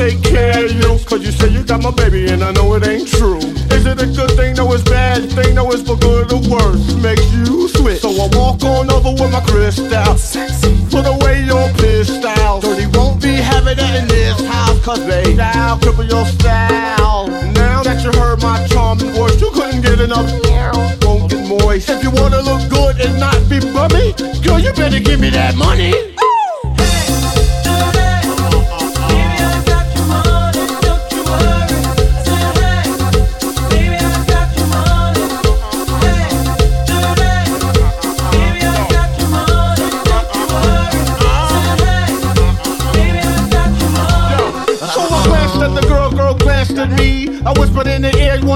Take care of you. Cause you say you got my baby, and I know it ain't true. Is it a good thing? No, it's bad. Thing, no, it's for good or worse. Makes you switch. So I walk on over with my crystal. Put away your pistol. Dirty won't be having that in this house. Cause they style, cripple your style. Now that you heard my charming voice, you couldn't get enough. Won't get moist. If you wanna look good and not be bummy, girl, you better give me that money.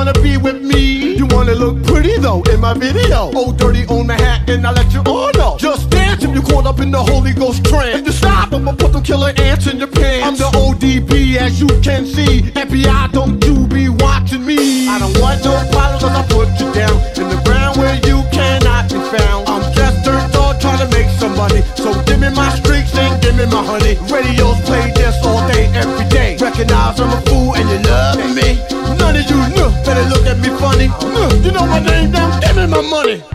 Wanna be with me? You wanna look pretty though in my video. Oh, dirty on the hat, and I let you all know. Just dance if you caught up in the Holy Ghost trance. If you stop, I'ma put them killer ants in your pants. I'm the ODB, as you can see. FBI, don't you be watching me. I don't want no problems, cause I put you down in the ground where you cannot be found. I'm just dirt dog trying to make some money. So give me my streaks and give me my honey. Radios play this all day, every day. Recognize I'm a fool and you love me. None of you know, better look at me funny. Nah, You know my name now, give me my money.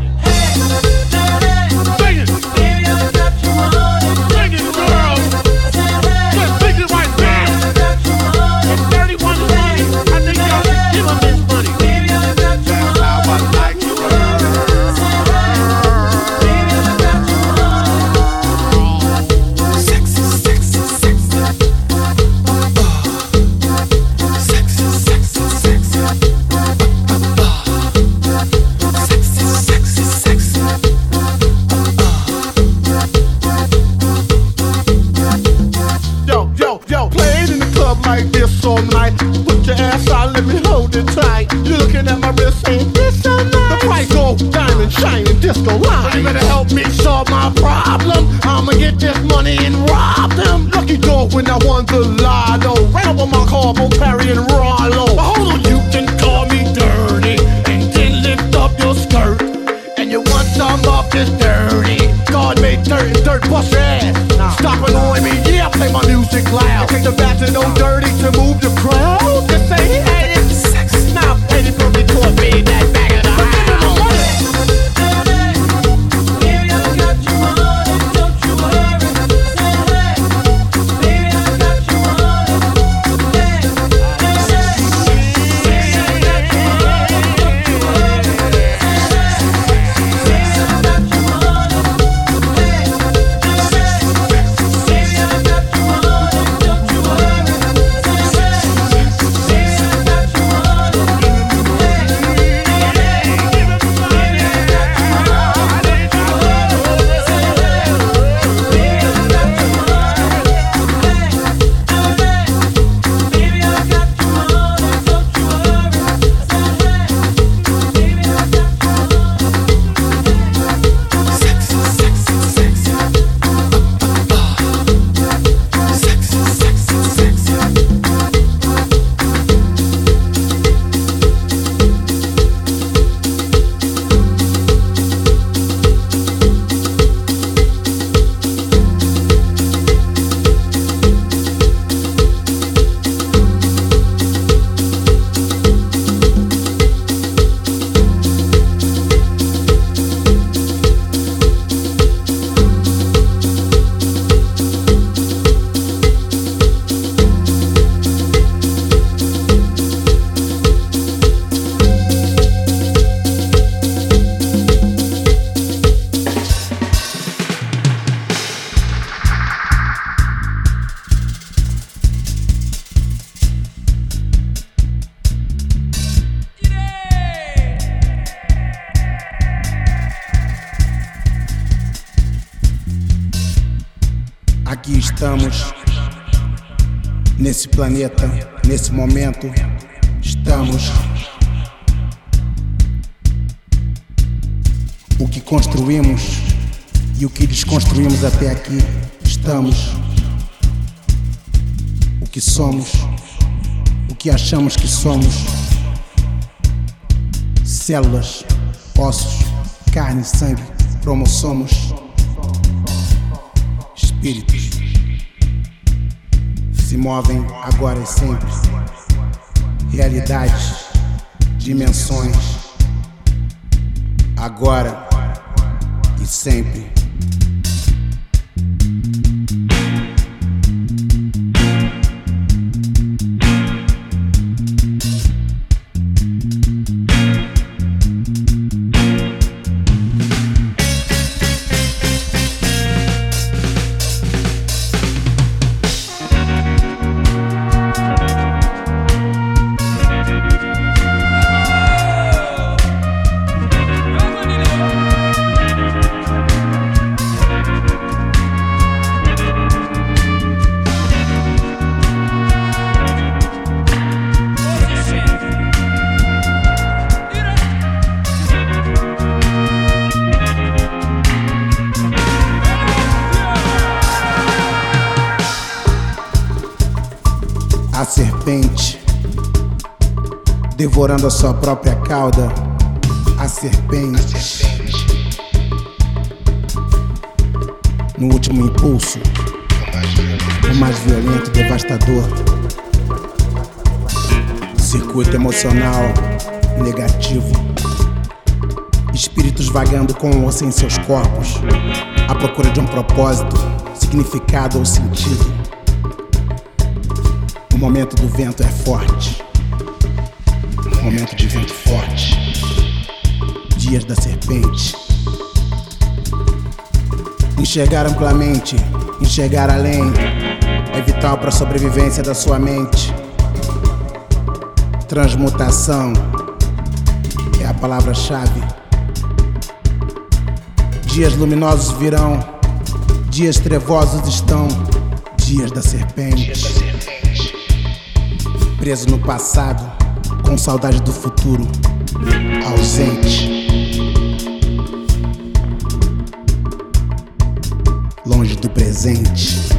All night. Put your ass out, let me hold it tight. You're looking at my wrist, ain't this so nice? The price gold, diamond, shining, disco line. You better help me solve my problem. I'ma get this money and rob them. Lucky dog when I won the lotto. Right up on my car, both Perry and Rollo. But hold on, you can call me dirty and then lift up your skirt. And you want some of this dirty. God made dirt and dirt bust your ass. Stop annoying me, play my music loud. Take the back to no dirty to move the crowd. Planeta, nesse momento, estamos. O que construímos e o que desconstruímos até aqui, estamos. O que somos, o que achamos que somos. Células, ossos, carne, sangue, cromossomos, espíritos se movem agora e sempre. Realidades, dimensões, agora e sempre. A serpente devorando a sua própria cauda. A serpente. No último impulso, o mais violento e devastador. Circuito emocional negativo. Espíritos vagando com ou sem seus corpos, à procura de um propósito, significado ou sentido. O momento do vento é forte. Momento de vento forte. Dias da serpente. Enxergar amplamente, enxergar além, é vital para a sobrevivência da sua mente. Transmutação é a palavra-chave. Dias luminosos virão, dias trevosos estão, dias da serpente preso no passado, com saudade do futuro, ausente. Longe do presente.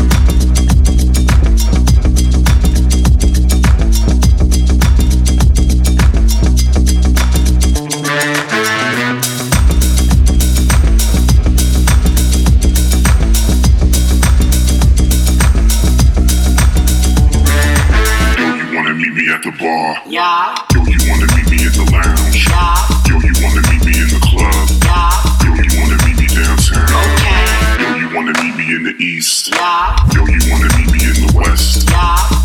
bar? Yo, you wanna meet me in the lounge? Yeah. Yo, you wanna meet me in the club? Yeah. Yo, you wanna meet me downtown? Okay. Yo, you wanna meet me in the east? Yeah. Yo, you wanna meet me in the west? Yeah.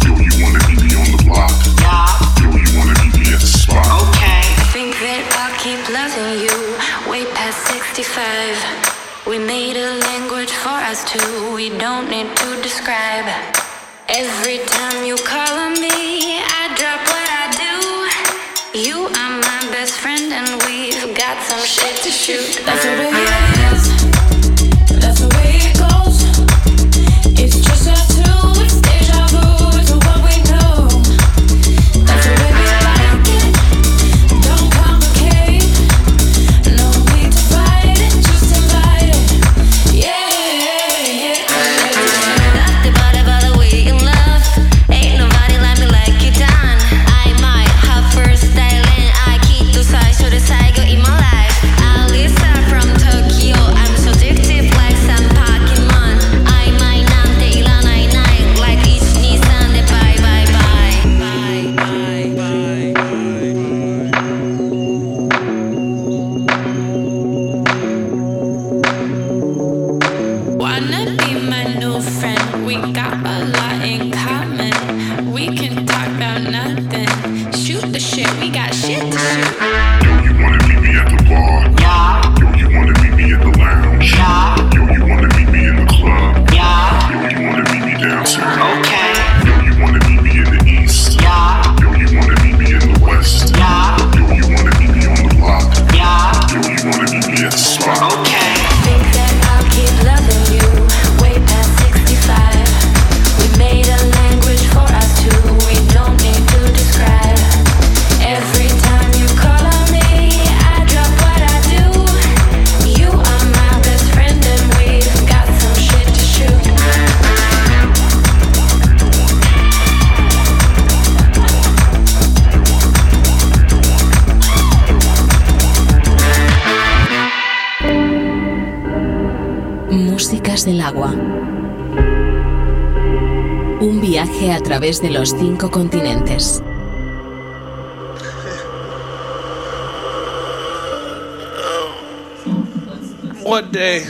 de los cinco continentes. One day,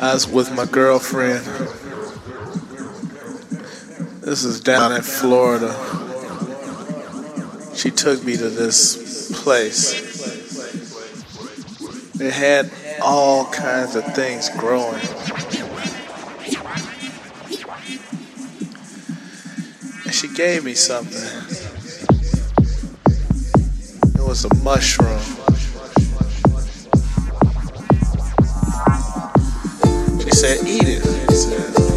I was with my girlfriend. This is down in Florida. She took me to this place. It had all kinds of things growing. gave me something. It was a mushroom. She said, eat it.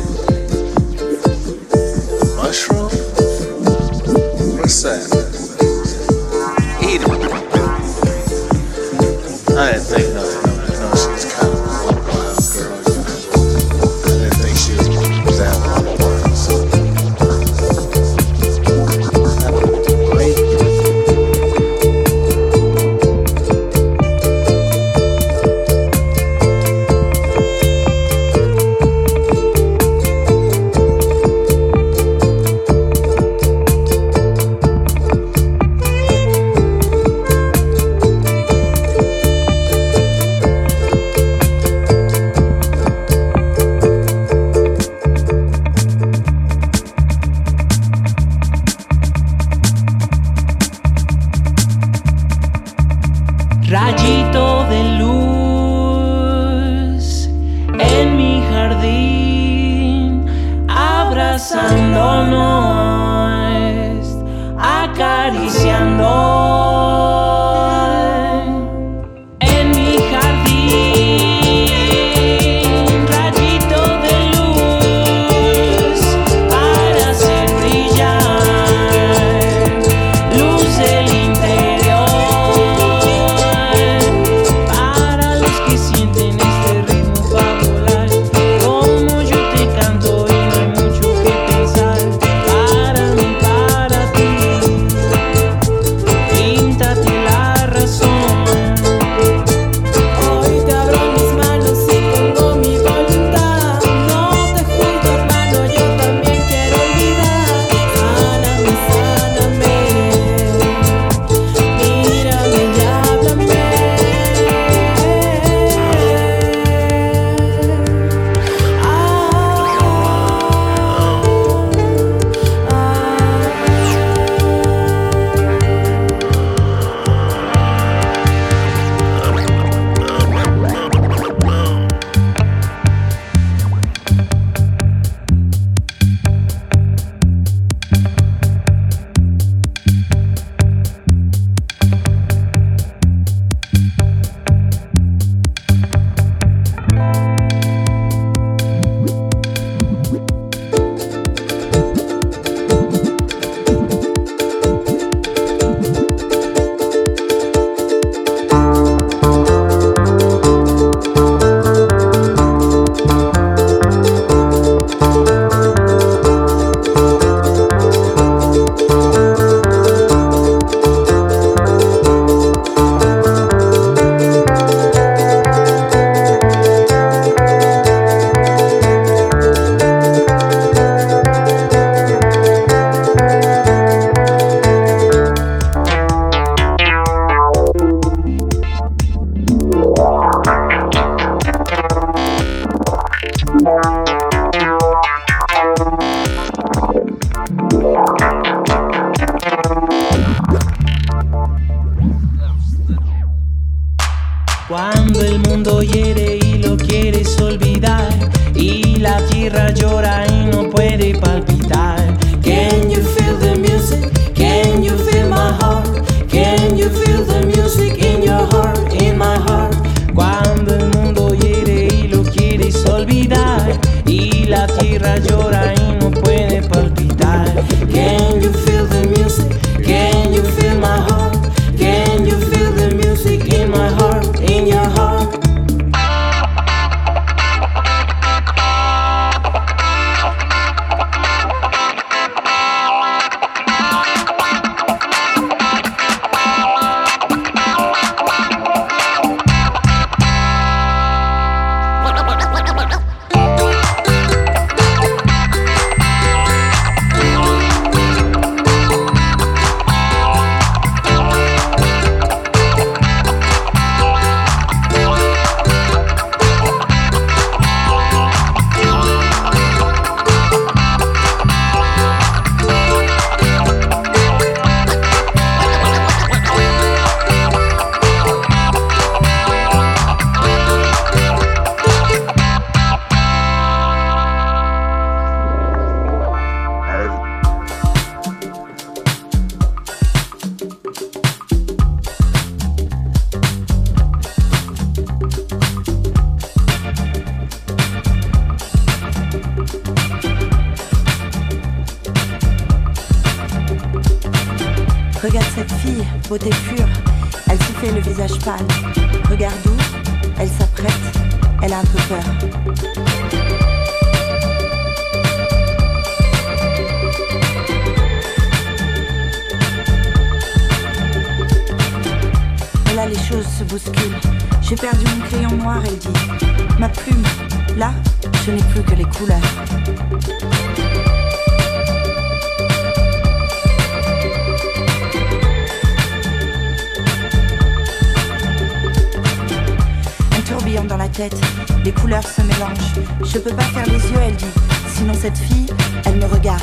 ferme les yeux, elle dit Sinon, cette fille, elle me regarde.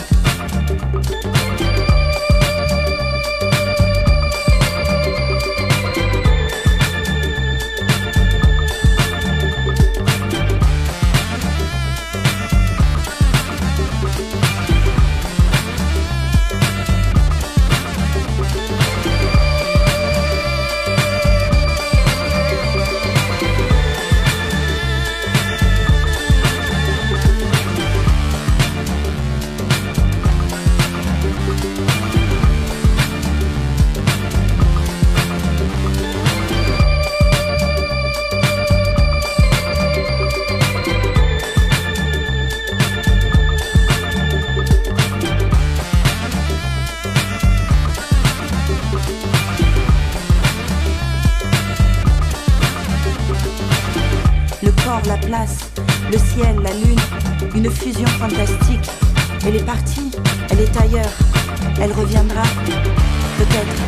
une fusion fantastique. Elle est partie, elle est ailleurs, elle reviendra, peut-être.